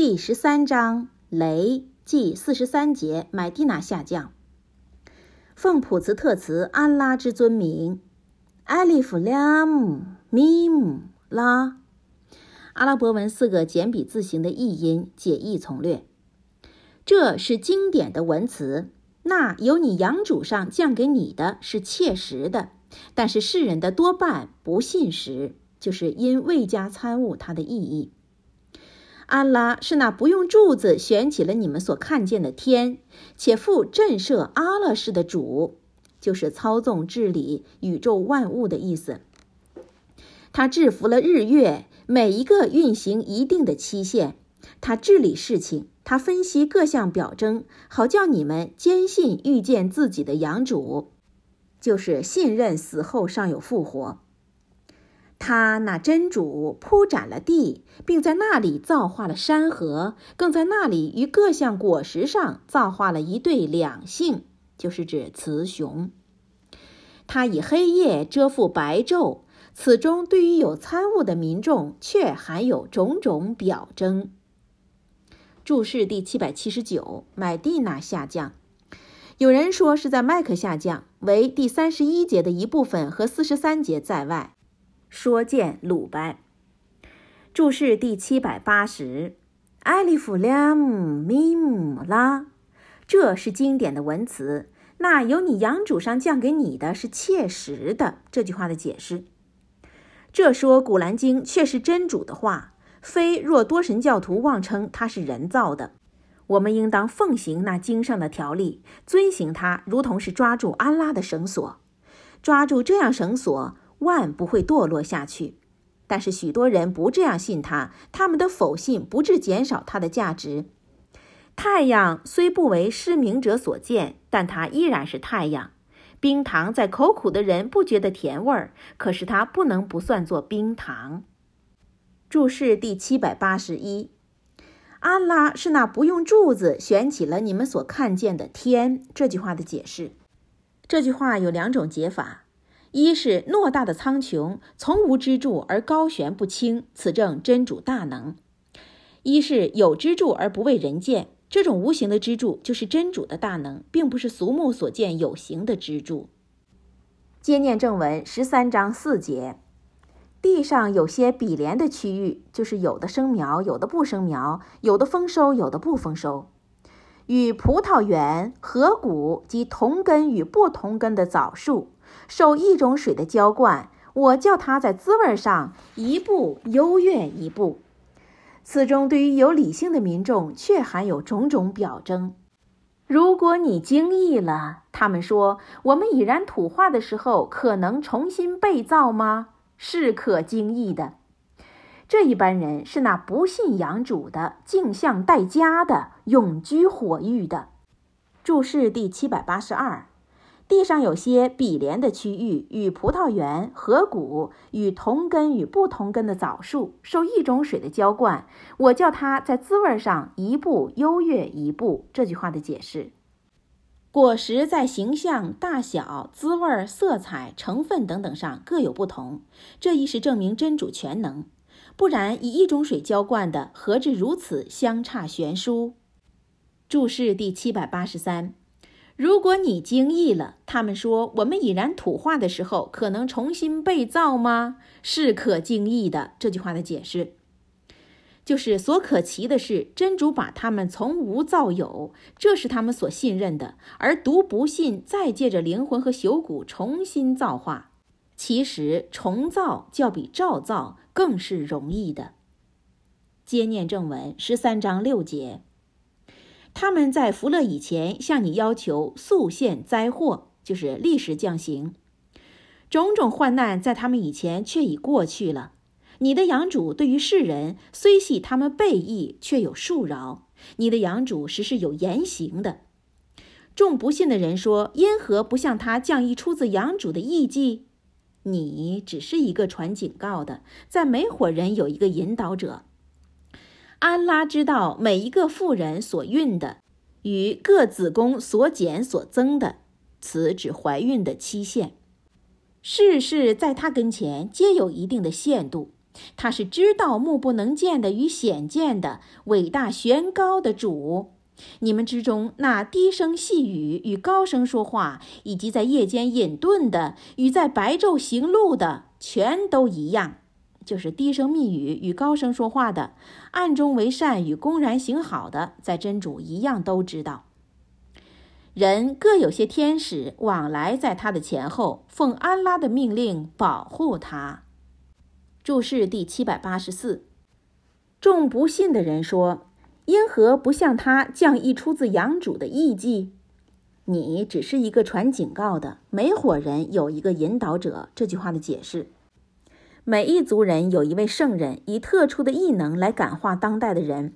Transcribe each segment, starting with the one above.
第十三章雷记四十三节买蒂娜下降。奉普茨特词安拉之尊名，艾利弗拉姆米姆拉。阿拉伯文四个简笔字形的译音解译从略。这是经典的文词。那由你养主上降给你的是切实的，但是世人的多半不信实，就是因未加参悟它的意义。安拉是那不用柱子悬起了你们所看见的天，且负震慑阿拉氏的主，就是操纵治理宇宙万物的意思。他制服了日月，每一个运行一定的期限。他治理事情，他分析各项表征，好叫你们坚信遇见自己的养主，就是信任死后尚有复活。他那真主铺展了地，并在那里造化了山河，更在那里于各项果实上造化了一对两性，就是指雌雄。他以黑夜遮覆白昼，此中对于有参悟的民众，却含有种种表征。注释第七百七十九，买蒂娜下降，有人说是在麦克下降，为第三十一节的一部分和四十三节在外。说见鲁班，注释第七百八十，艾利弗拉姆米姆拉，这是经典的文词。那由你养主上降给你的是切实的。这句话的解释，这说古兰经却是真主的话，非若多神教徒妄称它是人造的。我们应当奉行那经上的条例，遵行它，如同是抓住安拉的绳索，抓住这样绳索。万不会堕落下去，但是许多人不这样信他，他们的否信不致减少他的价值。太阳虽不为失明者所见，但它依然是太阳。冰糖在口苦的人不觉得甜味儿，可是它不能不算作冰糖。注释第七百八十一，安拉是那不用柱子悬起了你们所看见的天。这句话的解释，这句话有两种解法。一是偌大的苍穹从无支柱而高悬不倾，此证真主大能；一是有支柱而不为人见，这种无形的支柱就是真主的大能，并不是俗目所见有形的支柱。接念正文十三章四节，地上有些比连的区域，就是有的生苗，有的不生苗，有的丰收，有的不丰收，与葡萄园、河谷及同根与不同根的枣树。受一种水的浇灌，我叫它在滋味上一步优越一步。此中对于有理性的民众，却含有种种表征。如果你惊异了，他们说我们已然土化的时候，可能重新被造吗？是可惊异的。这一般人是那不信仰主的，镜像待家的，永居火狱的。注释第七百八十二。地上有些比连的区域，与葡萄园、河谷与同根与不同根的枣树受一种水的浇灌，我叫它在滋味上一步优越一步。这句话的解释：果实在形象、大小、滋味、色彩、成分等等上各有不同，这亦是证明真主全能。不然以一种水浇灌的，何至如此相差悬殊？注释第七百八十三。如果你惊异了，他们说我们已然土化的时候，可能重新被造吗？是可惊异的。这句话的解释，就是所可奇的是，真主把他们从无造有，这是他们所信任的；而独不信，再借着灵魂和朽骨重新造化。其实重造较比照造更是容易的。接念正文十三章六节。他们在福乐以前向你要求速现灾祸，就是历时降刑。种种患难在他们以前却已过去了。你的养主对于世人虽系他们背义，却有恕饶。你的养主实是有言行的。众不信的人说：“因何不向他降一出自养主的义迹？”你只是一个传警告的，在每伙人有一个引导者。安拉知道每一个妇人所孕的，与各子宫所减所增的，此指怀孕的期限。事事在他跟前皆有一定的限度，他是知道目不能见的与显见的伟大玄高的主。你们之中那低声细语与高声说话，以及在夜间隐遁的与在白昼行路的，全都一样，就是低声密语与高声说话的，暗中为善与公然行好的，在真主一样都知道。人各有些天使往来在他的前后，奉安拉的命令保护他。注释第七百八十四。众不信的人说：“因何不向他降一出自养主的意迹？你只是一个传警告的，每伙人有一个引导者。”这句话的解释：每一族人有一位圣人，以特殊的异能来感化当代的人。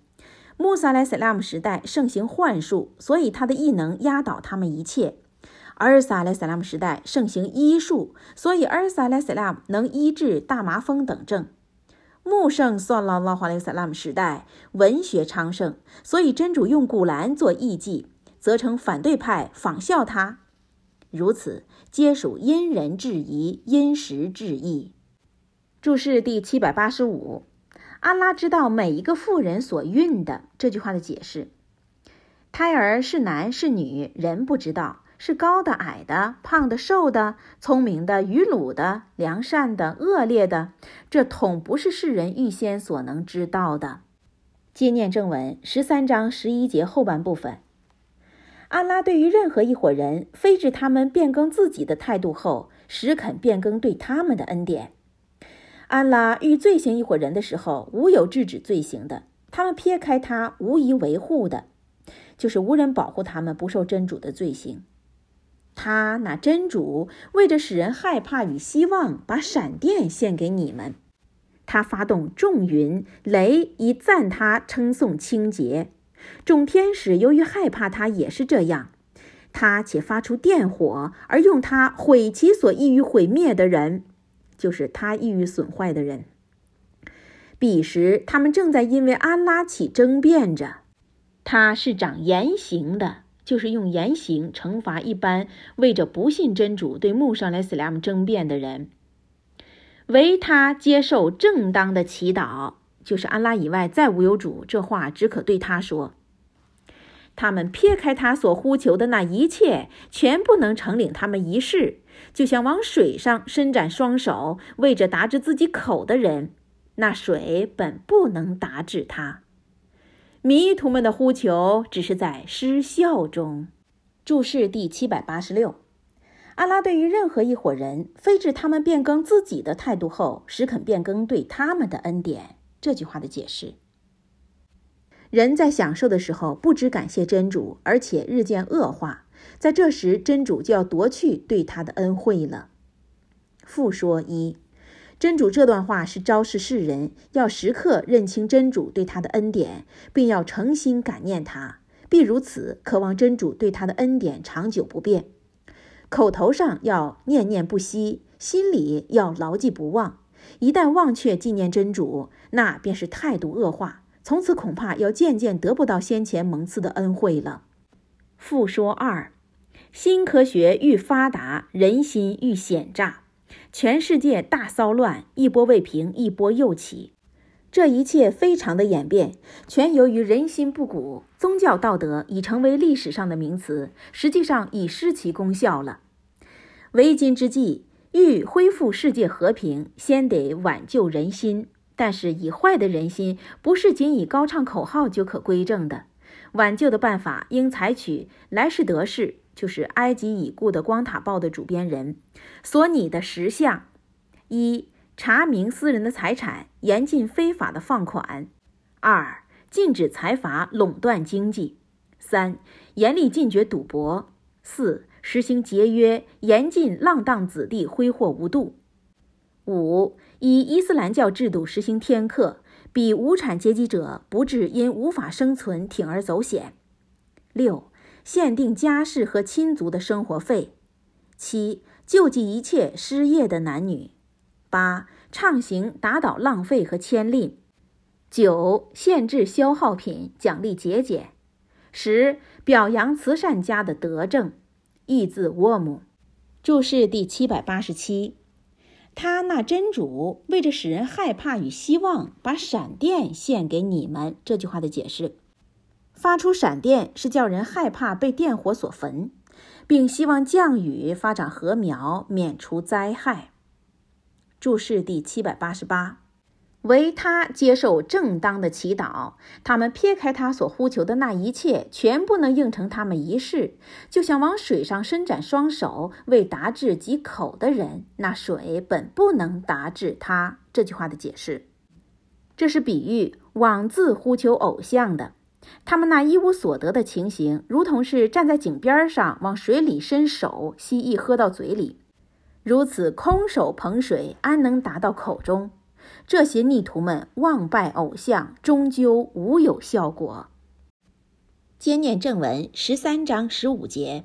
穆萨莱塞拉姆时代盛行幻术，所以他的异能压倒他们一切。阿尔萨莱塞拉姆时代盛行医术，所以阿尔萨莱塞拉姆能医治大麻风等症。穆圣算拉拉华莱塞拉姆时代文学昌盛，所以真主用古兰做艺伎，责成反对派仿效他。如此皆属因人制宜，因时制宜。注释第七百八十五。安拉知道每一个妇人所孕的这句话的解释：胎儿是男是女，人不知道；是高的矮的，胖的瘦的，聪明的愚鲁的，良善的恶劣的，这统不是世人预先所能知道的。接念正文十三章十一节后半部分：安拉对于任何一伙人，非至他们变更自己的态度后，实肯变更对他们的恩典。安拉遇罪行一伙人的时候，无有制止罪行的；他们撇开他，无疑维护的，就是无人保护他们不受真主的罪行。他那真主为着使人害怕与希望，把闪电献给你们；他发动众云雷以赞他称颂清洁；众天使由于害怕他也是这样；他且发出电火而用它毁其所易于毁灭的人。就是他易于损坏的人。彼时，他们正在因为安拉起争辩着。他是掌严刑的，就是用严刑惩罚一般为着不信真主对穆萨莱斯拉姆争辩的人。唯他接受正当的祈祷，就是安拉以外再无有主。这话只可对他说。他们撇开他所呼求的那一切，全不能承领他们一事。就像往水上伸展双手，为着达至自己口的人，那水本不能达至他。迷途们的呼求只是在失效中。注释第七百八十六：阿拉对于任何一伙人，非至他们变更自己的态度后，实肯变更对他们的恩典。这句话的解释：人在享受的时候不知感谢真主，而且日渐恶化。在这时，真主就要夺去对他的恩惠了。复说一，真主这段话是昭示世人要时刻认清真主对他的恩典，并要诚心感念他，必如此渴望真主对他的恩典长久不变。口头上要念念不息，心里要牢记不忘。一旦忘却纪念真主，那便是态度恶化，从此恐怕要渐渐得不到先前蒙赐的恩惠了。复说二，新科学愈发达，人心愈险诈，全世界大骚乱，一波未平，一波又起。这一切非常的演变，全由于人心不古，宗教道德已成为历史上的名词，实际上已失其功效了。为今之计，欲恢复世界和平，先得挽救人心。但是以坏的人心，不是仅以高唱口号就可归正的。挽救的办法应采取莱士德式，就是埃及已故的《光塔报》的主编人所拟的十项：一、查明私人的财产，严禁非法的放款；二、禁止财阀垄断经济；三、严厉禁绝赌博；四、实行节约，严禁浪荡子弟挥霍无度；五、以伊斯兰教制度实行天课。比无产阶级者不致因无法生存铤而走险。六、限定家事和亲族的生活费。七、救济一切失业的男女。八、畅行打倒浪费和牵令。九、限制消耗品，奖励节俭。十、表扬慈善家的德政。译自沃姆。注释第七百八十七。他那真主为着使人害怕与希望，把闪电献给你们。这句话的解释：发出闪电是叫人害怕被电火所焚，并希望降雨发展禾苗，免除灾害。注释第七百八十八。唯他接受正当的祈祷，他们撇开他所呼求的那一切，全部能应承他们一事，就像往水上伸展双手为达至己口的人，那水本不能达至他。这句话的解释，这是比喻妄自呼求偶像的，他们那一无所得的情形，如同是站在井边上往水里伸手，蜥蜴喝到嘴里，如此空手捧水，安能达到口中？这些逆徒们妄拜偶像，终究无有效果。兼念正文十三章十五节：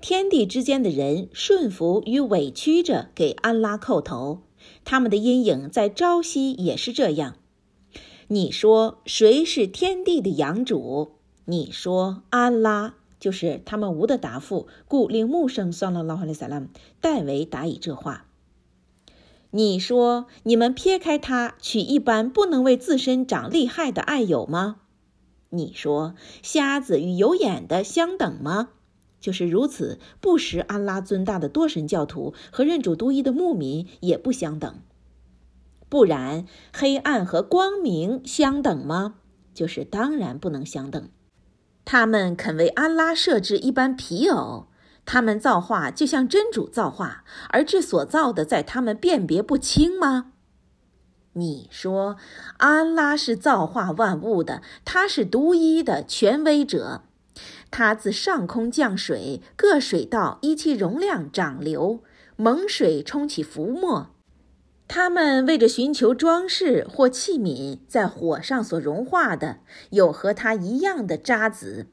天地之间的人顺服与委屈着给安拉叩头，他们的阴影在朝夕也是这样。你说谁是天地的养主？你说安拉就是他们无的答复，故令木生算了拉哈利萨拉姆代为答以这话。你说你们撇开他，娶一般不能为自身长利害的爱友吗？你说瞎子与有眼的相等吗？就是如此，不识安拉尊大的多神教徒和认主独一的牧民也不相等。不然，黑暗和光明相等吗？就是当然不能相等。他们肯为安拉设置一般皮偶。他们造化就像真主造化，而这所造的在他们辨别不清吗？你说安拉是造化万物的，他是独一的权威者，他自上空降水，各水道依其容量涨流，猛水冲起浮沫。他们为着寻求装饰或器皿，在火上所融化的，有和他一样的渣滓。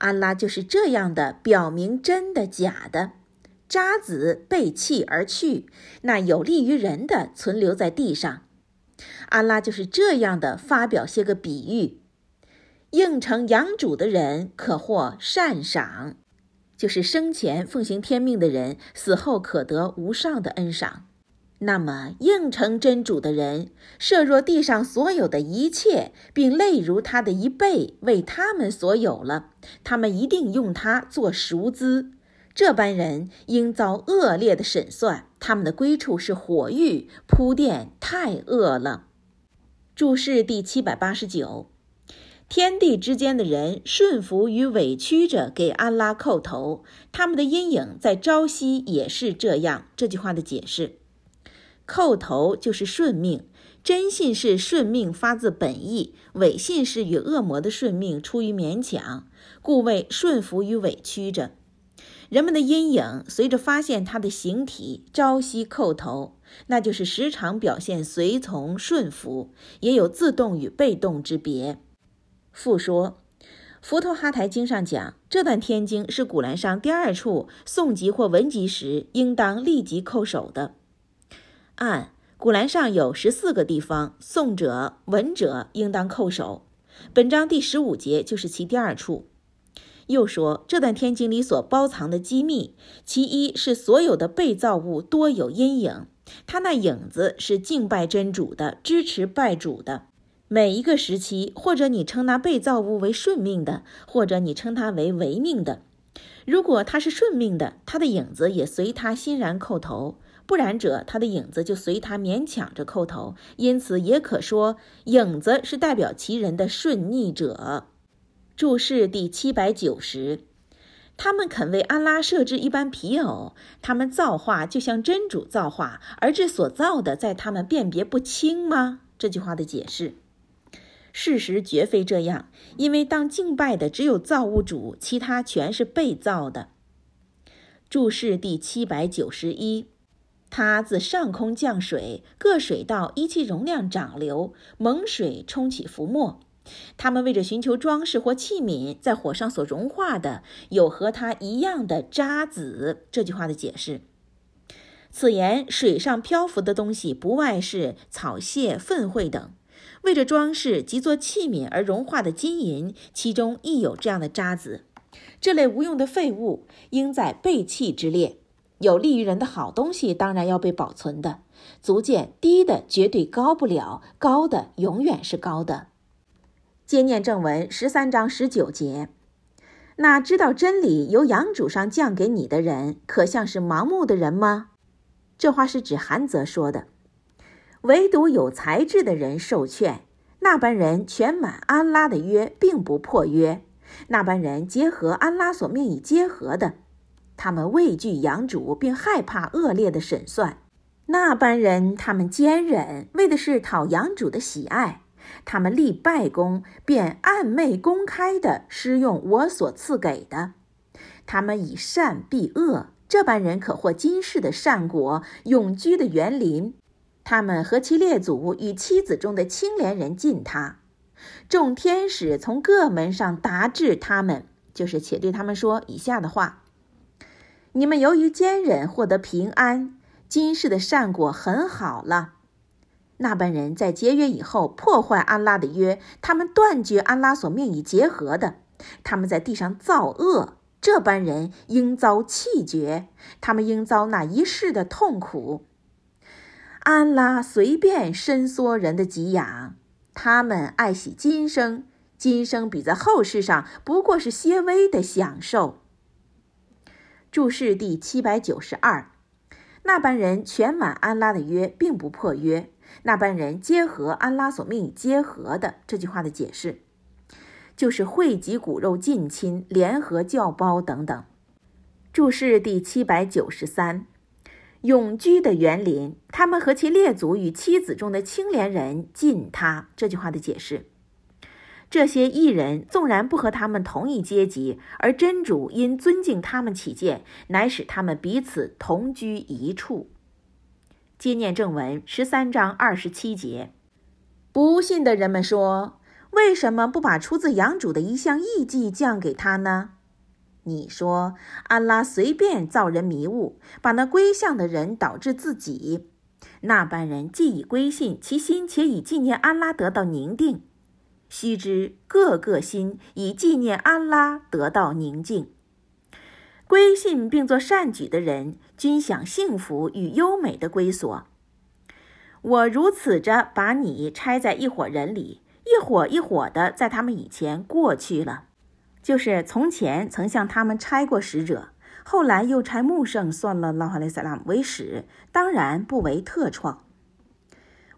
安拉就是这样的，表明真的假的，渣子被弃而去，那有利于人的存留在地上。安拉就是这样的，发表些个比喻，应承养主的人可获善赏，就是生前奉行天命的人，死后可得无上的恩赏。那么，应承真主的人，设若地上所有的一切，并类如他的一倍为他们所有了，他们一定用它做赎资。这般人应遭恶劣的审算，他们的归处是火狱。铺垫太恶了。注释第七百八十九：天地之间的人顺服与委屈着给安拉叩头，他们的阴影在朝夕也是这样。这句话的解释。叩头就是顺命，真信是顺命发自本意，伪信是与恶魔的顺命出于勉强，故为顺服与委屈着。人们的阴影随着发现他的形体，朝夕叩头，那就是时常表现随从顺服，也有自动与被动之别。复说，佛陀哈台经上讲，这段天经是古兰上第二处诵集或文集时，应当立即叩首的。按古兰上有十四个地方，诵者闻者应当叩首。本章第十五节就是其第二处。又说这段天经里所包藏的机密，其一是所有的被造物多有阴影，它那影子是敬拜真主的，支持拜主的。每一个时期，或者你称那被造物为顺命的，或者你称它为违命的。如果他是顺命的，他的影子也随他欣然叩头。不然者，他的影子就随他勉强着叩头，因此也可说影子是代表其人的顺逆者。注释第七百九十，他们肯为安拉设置一般皮偶，他们造化就像真主造化，而这所造的在他们辨别不清吗？这句话的解释，事实绝非这样，因为当敬拜的只有造物主，其他全是被造的。注释第七百九十一。它自上空降水，各水道依其容量涨流，猛水冲起浮沫。他们为着寻求装饰或器皿，在火上所融化的，有和它一样的渣子。这句话的解释：此言水上漂浮的东西，不外是草屑、粪秽等，为着装饰及做器皿而融化的金银，其中亦有这样的渣子。这类无用的废物，应在被弃之列。有利于人的好东西当然要被保存的。足见低的绝对高不了，高的永远是高的。接念正文十三章十九节。那知道真理由阳主上降给你的人，可像是盲目的人吗？这话是指韩泽说的。唯独有才智的人受劝，那般人全满安拉的约，并不破约。那般人结合安拉所命以结合的，他们畏惧养主，并害怕恶劣的审算。那般人他们坚忍，为的是讨养主的喜爱。他们立拜功，便暗昧公开的施用我所赐给的。他们以善避恶，这般人可获今世的善果，永居的园林。他们和其列祖与妻子中的清廉人敬他。众天使从各门上达至他们，就是且对他们说以下的话：你们由于坚忍获得平安，今世的善果很好了。那般人在结约以后破坏安拉的约，他们断绝安拉所命以结合的，他们在地上造恶，这般人应遭气绝，他们应遭那一世的痛苦。安拉随便伸缩人的给养，他们爱惜今生，今生比在后世上不过是些微的享受。注释第七百九十二，那般人全满安拉的约，并不破约。那般人结合安拉所命以结合的这句话的解释，就是汇集骨肉近亲，联合教胞等等。注释第七百九十三，永居的园林，他们和其列祖与妻子中的清廉人近他这句话的解释。这些异人纵然不和他们同一阶级，而真主因尊敬他们起见，乃使他们彼此同居一处。接念正文十三章二十七节，不信的人们说：“为什么不把出自养主的一项异迹降给他呢？”你说：“安拉随便造人迷雾，把那归向的人导致自己。那般人既已归信，其心且以纪念安拉得到宁定。须知各个心以纪念安拉得到宁静。”归信并做善举的人，均享幸福与优美的归所。我如此着把你拆在一伙人里，一伙一伙的在他们以前过去了，就是从前曾向他们拆过使者，后来又拆穆圣算了拉哈雷萨拉姆为使，当然不为特创，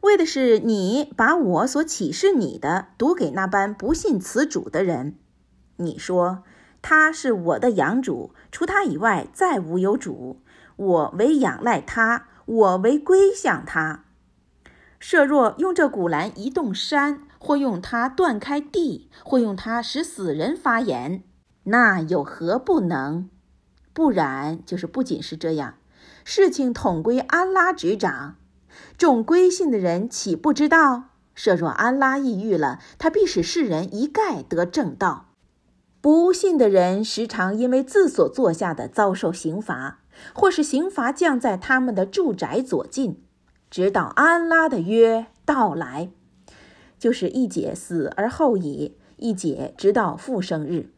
为的是你把我所启示你的读给那般不信此主的人。你说。他是我的养主，除他以外再无有主。我为仰赖他，我为归向他。设若用这古兰移动山，或用它断开地，或用它使死人发言，那有何不能？不然，就是不仅是这样，事情统归安拉执掌。众归信的人岂不知道？设若安拉抑郁了，他必使世人一概得正道。不信的人时常因为自所做下的遭受刑罚，或是刑罚降在他们的住宅左近，直到安拉的约到来，就是一解死而后已，一解直到复生日。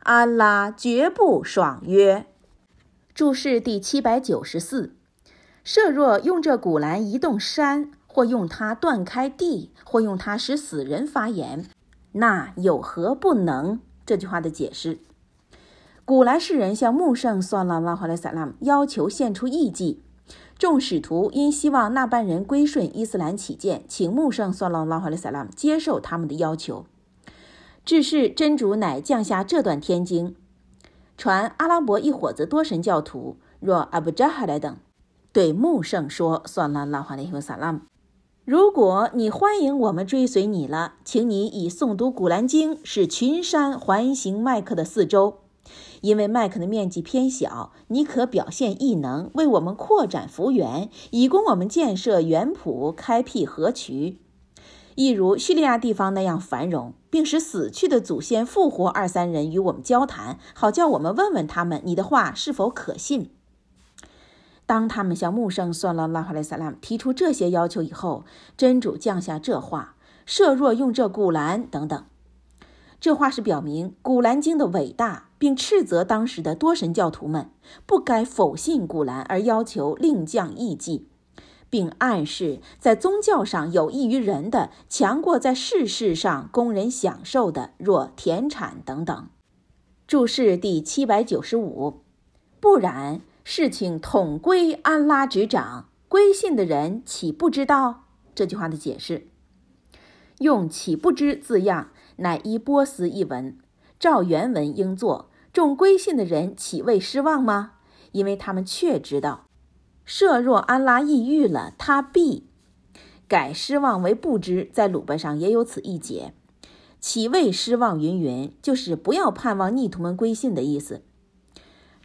安拉绝不爽约。注释第七百九十四：设若用这古兰移动山，或用它断开地，或用它使死人发言，那有何不能？这句话的解释：古兰世人向穆圣算了拉哈莱萨拉姆要求献出异迹，众使徒因希望那班人归顺伊斯兰起见，请穆圣算了拉哈莱萨拉姆接受他们的要求。至是真主乃降下这段天经，传阿拉伯一伙子多神教徒，若阿布扎哈莱等，对穆圣说：算了拉哈莱萨拉姆。如果你欢迎我们追随你了，请你以诵读古兰经使群山环形麦克的四周，因为麦克的面积偏小，你可表现异能，为我们扩展幅员，以供我们建设园圃、开辟河渠，一如叙利亚地方那样繁荣，并使死去的祖先复活二三人与我们交谈，好叫我们问问他们，你的话是否可信。当他们向穆圣算了拉哈莱萨拉提出这些要求以后，真主降下这话：“设若用这古兰等等。”这话是表明古兰经的伟大，并斥责当时的多神教徒们不该否信古兰而要求另降异迹，并暗示在宗教上有益于人的强过在世事上供人享受的，若田产等等。注释第七百九十五。不然，事情统归安拉执掌，归信的人岂不知道？这句话的解释，用“岂不知”字样，乃依波斯译文。照原文应作：众归信的人岂未失望吗？因为他们确知道，设若安拉抑郁了，他必改失望为不知。在鲁班上也有此一解。岂未失望？云云，就是不要盼望逆徒们归信的意思。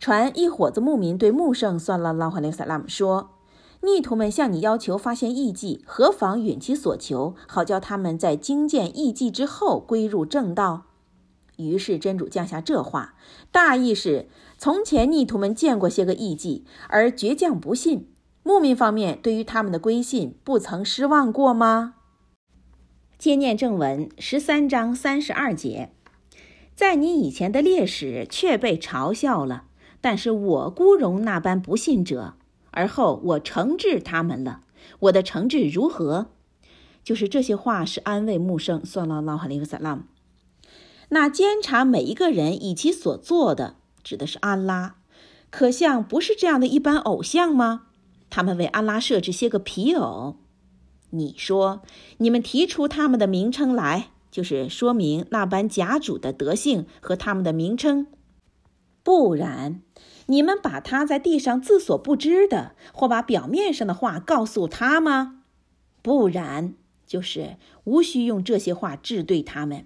传一伙子牧民对穆圣算了拉哈雷萨拉姆说：“逆徒们向你要求发现异迹，何妨允其所求，好叫他们在经见异迹之后归入正道。”于是真主降下这话，大意是：从前逆徒们见过些个异迹，而倔强不信。牧民方面对于他们的归信，不曾失望过吗？接念正文十三章三十二节，在你以前的烈士却被嘲笑了。但是我孤容那般不信者，而后我惩治他们了。我的惩治如何？就是这些话是安慰穆圣，算了拉哈里夫萨拉姆。那监察每一个人以其所做的，指的是安拉，可像不是这样的一般偶像吗？他们为安拉设置些个皮偶。你说，你们提出他们的名称来，就是说明那般假主的德性和他们的名称。不然，你们把他在地上自所不知的，或把表面上的话告诉他吗？不然，就是无需用这些话治对他们。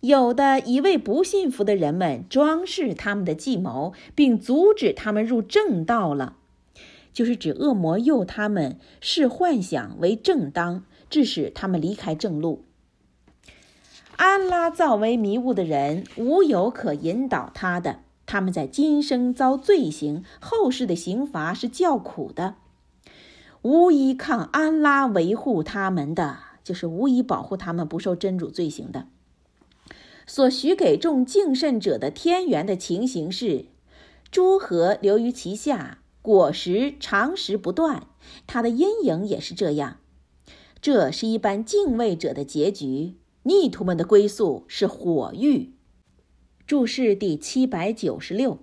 有的一为不信服的人们装饰他们的计谋，并阻止他们入正道了，就是指恶魔诱他们视幻想为正当，致使他们离开正路。安拉造为迷雾的人，无有可引导他的。他们在今生遭罪行，后世的刑罚是较苦的。无依抗安拉维护他们的，就是无以保护他们不受真主罪行的。所许给众敬慎者的天元的情形是：诸河流于其下，果实长时不断。它的阴影也是这样。这是一般敬畏者的结局。逆徒们的归宿是火狱。注释第七百九十六，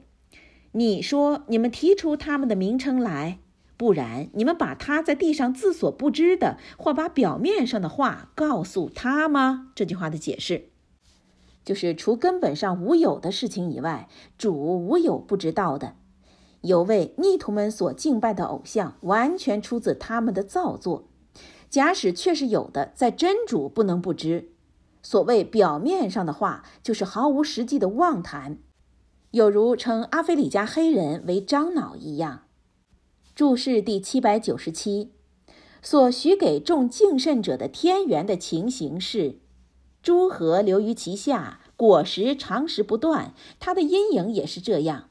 你说你们提出他们的名称来，不然你们把他在地上自所不知的，或把表面上的话告诉他吗？这句话的解释，就是除根本上无有的事情以外，主无有不知道的。有位逆徒们所敬拜的偶像，完全出自他们的造作；假使确实有的，在真主不能不知。所谓表面上的话，就是毫无实际的妄谈，有如称阿非里加黑人为樟脑一样。注释第七百九十七，所许给众敬慎者的天元的情形是：诸河流于其下，果实长时不断。它的阴影也是这样，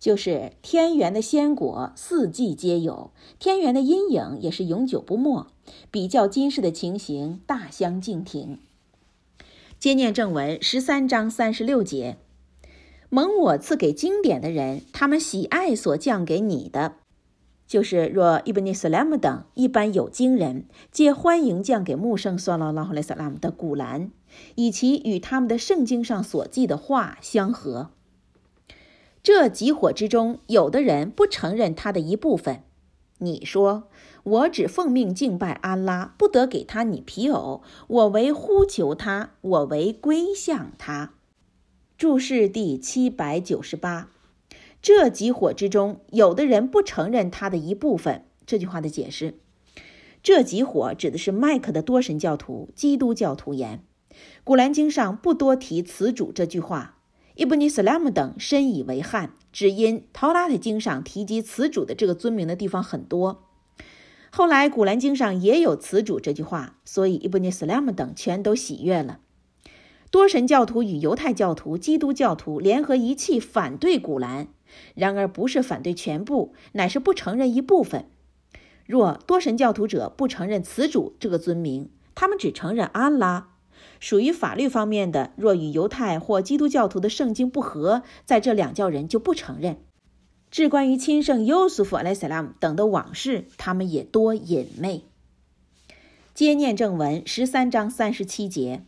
就是天元的鲜果四季皆有，天元的阴影也是永久不没。比较今世的情形，大相径庭。接念正文十三章三十六节，蒙我赐给经典的人，他们喜爱所降给你的，就是若伊本尼斯拉姆等一般有经人，皆欢迎降给穆圣算拉拉胡莱萨拉姆的古兰，以其与他们的圣经上所记的话相合。这几火之中，有的人不承认他的一部分。你说。我只奉命敬拜安拉，不得给他你皮偶。我为呼求他，我为归向他。注释第七百九十八。这几伙之中，有的人不承认他的一部分。这句话的解释：这几伙指的是麦克的多神教徒、基督教徒言。古兰经上不多提此主这句话。伊布尼斯拉姆等深以为憾，只因陶拉特经上提及此主的这个尊名的地方很多。后来，《古兰经》上也有“此主”这句话，所以伊布尼斯莱姆等全都喜悦了。多神教徒与犹太教徒、基督教徒联合一气反对古兰，然而不是反对全部，乃是不承认一部分。若多神教徒者不承认“此主”这个尊名，他们只承认安拉，属于法律方面的，若与犹太或基督教徒的圣经不合，在这两教人就不承认。至关于亲圣优素福·莱塞拉姆等的往事，他们也多隐昧。接念正文十三章三十七节：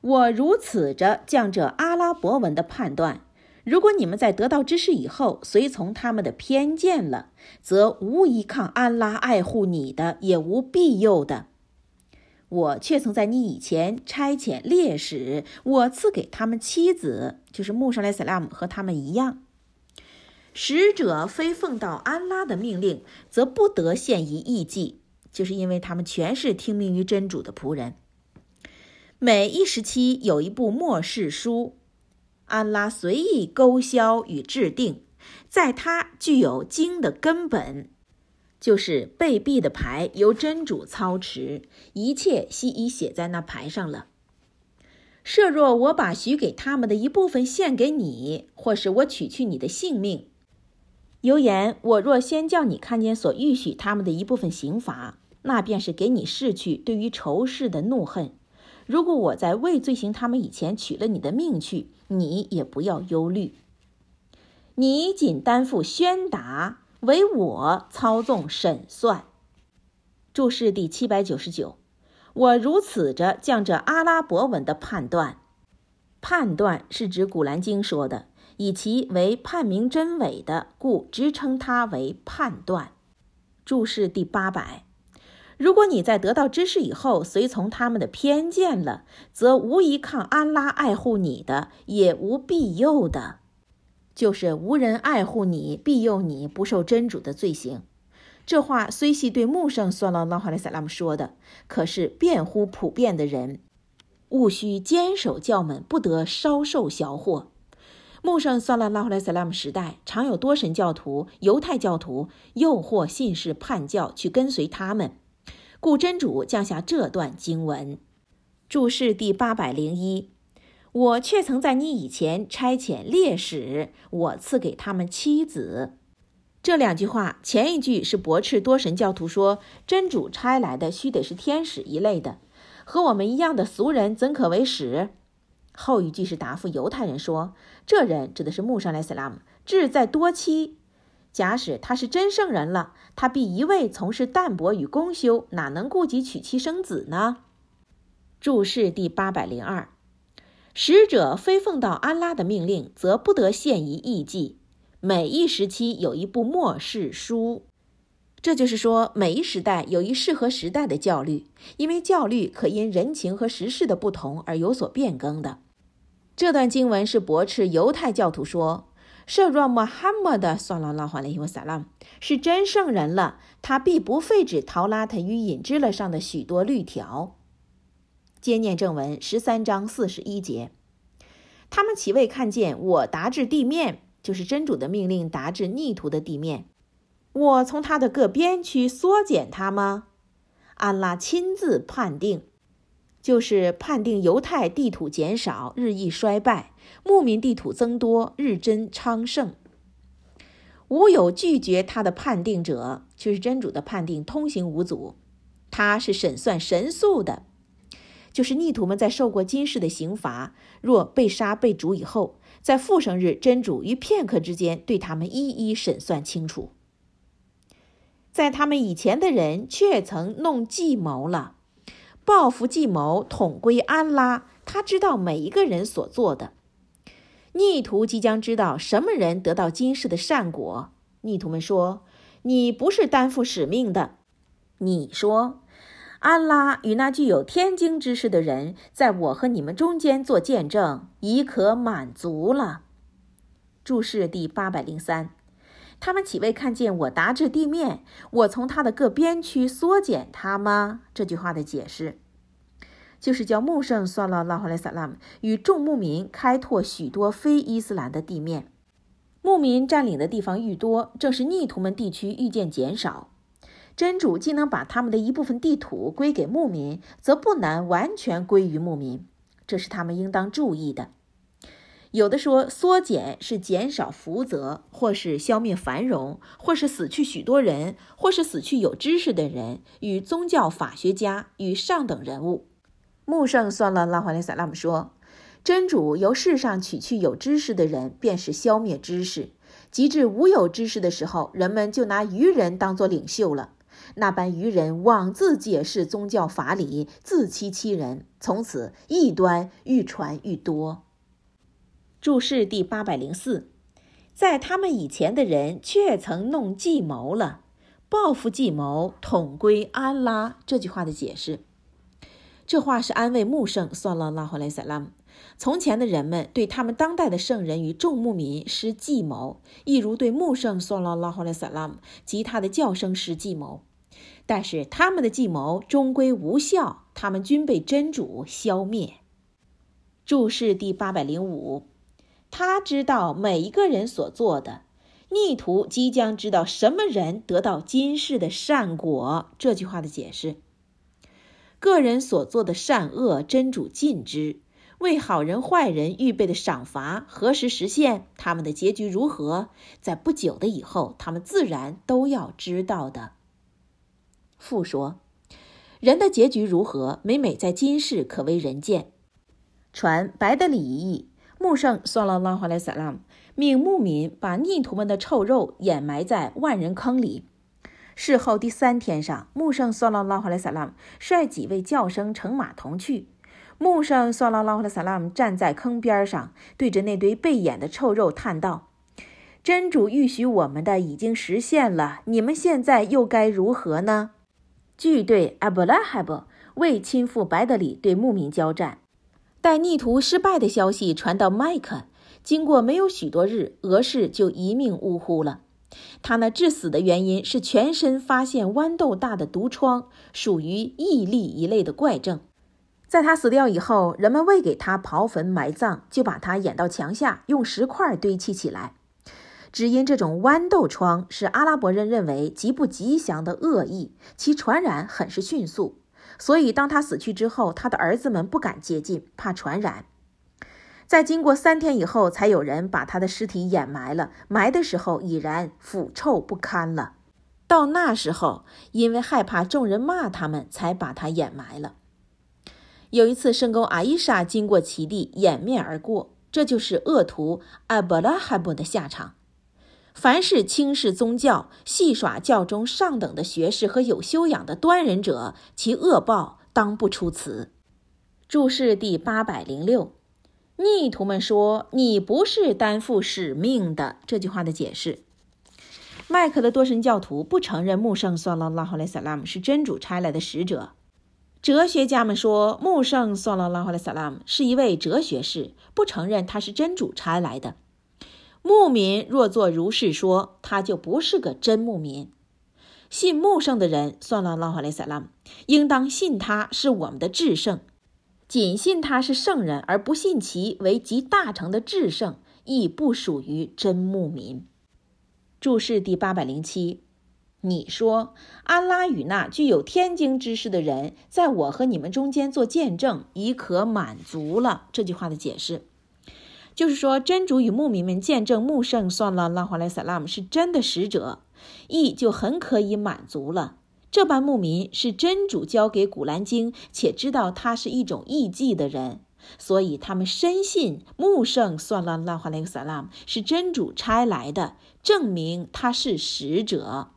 我如此着降这阿拉伯文的判断。如果你们在得到知识以后随从他们的偏见了，则无依抗安拉爱护你的，也无庇佑的。我却曾在你以前差遣烈士，我赐给他们妻子，就是穆沙莱萨拉姆和他们一样。使者非奉到安拉的命令，则不得献于异祭，就是因为他们全是听命于真主的仆人。每一时期有一部末世书。安拉随意勾销与制定，在他具有经的根本，就是被毙的牌由真主操持，一切悉已写在那牌上了。设若我把许给他们的一部分献给你，或是我取去你的性命，有言我若先叫你看见所预许他们的一部分刑罚，那便是给你逝去对于仇视的怒恨。如果我在未罪行他们以前取了你的命去，你也不要忧虑。你仅担负宣达，为我操纵审算。注释第七百九十九。我如此着将这阿拉伯文的判断，判断是指古兰经说的，以其为判明真伪的，故直称它为判断。注释第八百。如果你在得到知识以后随从他们的偏见了，则无依抗安拉爱护你的，也无庇佑的，就是无人爱护你、庇佑你不受真主的罪行。这话虽系对穆圣算了拉哈莱萨拉姆说的，可是辩乎普遍的人，务须坚守教门，不得稍受小祸。穆圣算了拉哈莱萨拉姆时代，常有多神教徒、犹太教徒诱惑信士叛教，去跟随他们。故真主降下这段经文，注释第八百零一。我却曾在你以前差遣烈士，我赐给他们妻子。这两句话，前一句是驳斥多神教徒说真主差来的须得是天使一类的，和我们一样的俗人怎可为使？后一句是答复犹太人说，这人指的是穆沙莱斯拉姆，志在多妻。假使他是真圣人了，他必一味从事淡泊与公修，哪能顾及娶妻生子呢？注释第八百零二，使者非奉到安拉的命令，则不得献于异迹。每一时期有一部末世书，这就是说，每一时代有一适合时代的教律，因为教律可因人情和时事的不同而有所变更的。这段经文是驳斥犹太教徒说。设若穆罕默德算了拉哈雷伊萨拉是真圣人了，他必不废止陶拉特与引之了上的许多律条。接念正文十三章四十一节，他们岂未看见我达至地面，就是真主的命令达至逆途的地面，我从他的各边区缩减他吗？安拉亲自判定。就是判定犹太地土减少，日益衰败；牧民地土增多，日臻昌盛。无有拒绝他的判定者，却是真主的判定通行无阻。他是审算神速的，就是逆徒们在受过今世的刑罚，若被杀被逐以后，在复生日，真主于片刻之间对他们一一审算清楚。在他们以前的人却曾弄计谋了。报复计谋统归安拉，他知道每一个人所做的。逆徒即将知道什么人得到今世的善果。逆徒们说：“你不是担负使命的。”你说：“安拉与那具有天经之事的人，在我和你们中间做见证，已可满足了。”注释第八百零三。他们岂未看见我达至地面？我从他的各边区缩减他吗？这句话的解释，就是叫穆圣算了拉哈莱萨拉姆与众牧民开拓许多非伊斯兰的地面。牧民占领的地方愈多，正是逆徒们地区愈渐减少。真主既能把他们的一部分地土归给牧民，则不难完全归于牧民，这是他们应当注意的。有的说缩减是减少福泽，或是消灭繁荣，或是死去许多人，或是死去有知识的人与宗教法学家与上等人物。穆圣算了拉华雷萨拉姆说：“真主由世上取去有知识的人，便是消灭知识；及至无有知识的时候，人们就拿愚人当作领袖了。那般愚人妄自解释宗教法理，自欺欺人，从此异端愈传愈多。”注释第八百零四，在他们以前的人却曾弄计谋了，报复计谋统归安拉。这句话的解释。这话是安慰穆圣算了拉赫莱萨拉姆。从前的人们对他们当代的圣人与众牧民施计谋，一如对穆圣算了拉赫莱萨拉姆及他的教声施计谋。但是他们的计谋终归无效，他们均被真主消灭。注释第八百零五，他知道每一个人所做的，逆徒即将知道什么人得到今世的善果。这句话的解释。个人所做的善恶，真主尽知；为好人坏人预备的赏罚何时实现，他们的结局如何，在不久的以后，他们自然都要知道的。复说，人的结局如何，每每在今世可为人见。传白的礼仪，穆圣算了拉哈莱萨拉姆命牧民把逆徒们的臭肉掩埋在万人坑里。事后第三天上，穆圣索拉拉哈莱萨拉姆率几位教生乘马同去。穆圣索拉拉哈莱萨拉姆站在坑边上，对着那堆被掩的臭肉叹道：“真主预许我们的已经实现了，你们现在又该如何呢？”据对阿布拉哈布为亲赴白德里对牧民交战，待逆徒失败的消息传到麦克，经过没有许多日，俄氏就一命呜呼了。他那致死的原因是全身发现豌豆大的毒疮，属于异痢一类的怪症。在他死掉以后，人们未给他刨坟埋葬，就把他掩到墙下，用石块堆砌起来。只因这种豌豆疮是阿拉伯人认为极不吉祥的恶意，其传染很是迅速，所以当他死去之后，他的儿子们不敢接近，怕传染。在经过三天以后，才有人把他的尸体掩埋了。埋的时候已然腐臭不堪了。到那时候，因为害怕众人骂他们，才把他掩埋了。有一次，圣公阿伊莎经过其地，掩面而过，这就是恶徒阿布拉哈布的下场。凡是轻视宗教、戏耍教中上等的学士和有修养的端人者，其恶报当不出此。注释第八百零六。逆徒们说：“你不是担负使命的。”这句话的解释。麦克的多神教徒不承认穆圣算了拉哈莱萨拉姆是真主差来的使者。哲学家们说穆圣算了拉哈莱萨拉姆是一位哲学士，不承认他是真主差来的。牧民若做如是说，他就不是个真牧民。信穆圣的人算了拉哈雷萨拉姆，应当信他是我们的至圣。仅信他是圣人，而不信其为集大成的至圣，亦不属于真牧民。注释第八百零七。你说，安拉与那具有天经知识的人，在我和你们中间做见证，已可满足了。这句话的解释，就是说，真主与牧民们见证穆圣算了拉华莱萨拉姆是真的使者，意就很可以满足了。这般牧民是真主交给古兰经，且知道他是一种异迹的人，所以他们深信穆圣算拉拉哈雷萨拉姆是真主差来的，证明他是使者。